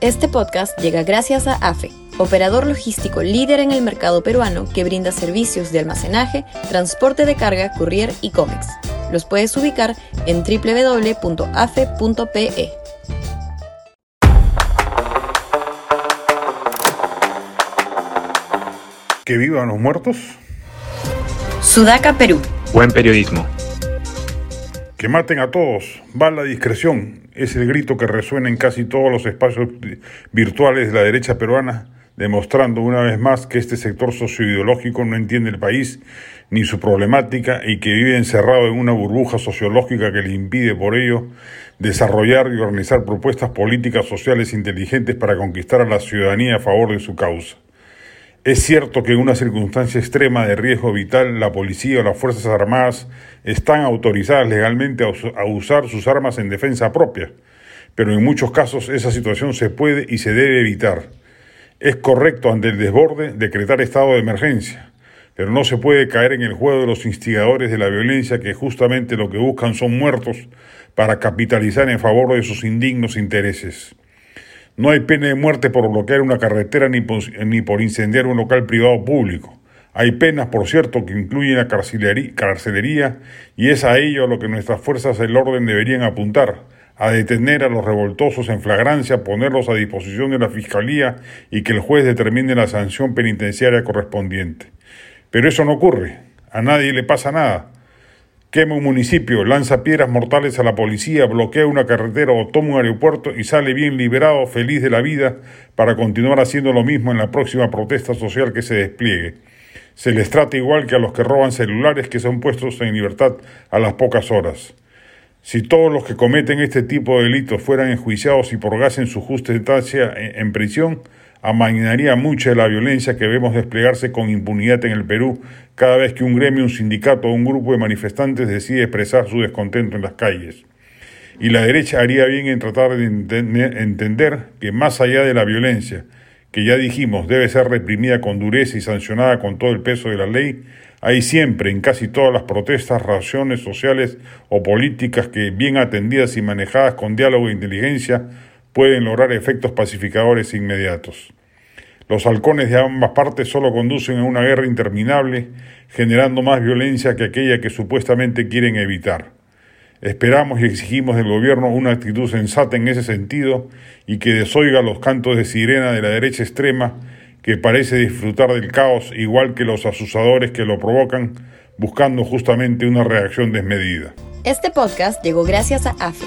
Este podcast llega gracias a AFE, operador logístico líder en el mercado peruano que brinda servicios de almacenaje, transporte de carga, courier y cómics. Los puedes ubicar en www.afe.pe. Que vivan los muertos. Sudaca, Perú. Buen periodismo. Que maten a todos. Va la discreción. Es el grito que resuena en casi todos los espacios virtuales de la derecha peruana, demostrando una vez más que este sector socioideológico no entiende el país ni su problemática y que vive encerrado en una burbuja sociológica que le impide por ello desarrollar y organizar propuestas políticas sociales inteligentes para conquistar a la ciudadanía a favor de su causa. Es cierto que en una circunstancia extrema de riesgo vital, la policía o las Fuerzas Armadas están autorizadas legalmente a usar sus armas en defensa propia, pero en muchos casos esa situación se puede y se debe evitar. Es correcto ante el desborde decretar estado de emergencia, pero no se puede caer en el juego de los instigadores de la violencia que justamente lo que buscan son muertos para capitalizar en favor de sus indignos intereses. No hay pena de muerte por bloquear una carretera ni por, ni por incendiar un local privado público. Hay penas, por cierto, que incluyen la carcelería y es a ello a lo que nuestras fuerzas del orden deberían apuntar, a detener a los revoltosos en flagrancia, ponerlos a disposición de la Fiscalía y que el juez determine la sanción penitenciaria correspondiente. Pero eso no ocurre, a nadie le pasa nada. Quema un municipio, lanza piedras mortales a la policía, bloquea una carretera o toma un aeropuerto y sale bien liberado, feliz de la vida, para continuar haciendo lo mismo en la próxima protesta social que se despliegue. Se les trata igual que a los que roban celulares que son puestos en libertad a las pocas horas. Si todos los que cometen este tipo de delitos fueran enjuiciados y purgasen su justa estancia en prisión, amainaría mucha de la violencia que vemos desplegarse con impunidad en el Perú cada vez que un gremio, un sindicato o un grupo de manifestantes decide expresar su descontento en las calles. Y la derecha haría bien en tratar de entender que más allá de la violencia, que ya dijimos debe ser reprimida con dureza y sancionada con todo el peso de la ley, hay siempre en casi todas las protestas razones sociales o políticas que, bien atendidas y manejadas con diálogo e inteligencia, pueden lograr efectos pacificadores inmediatos. Los halcones de ambas partes solo conducen a una guerra interminable, generando más violencia que aquella que supuestamente quieren evitar. Esperamos y exigimos del gobierno una actitud sensata en ese sentido y que desoiga los cantos de sirena de la derecha extrema que parece disfrutar del caos igual que los asusadores que lo provocan, buscando justamente una reacción desmedida. Este podcast llegó gracias a AFE,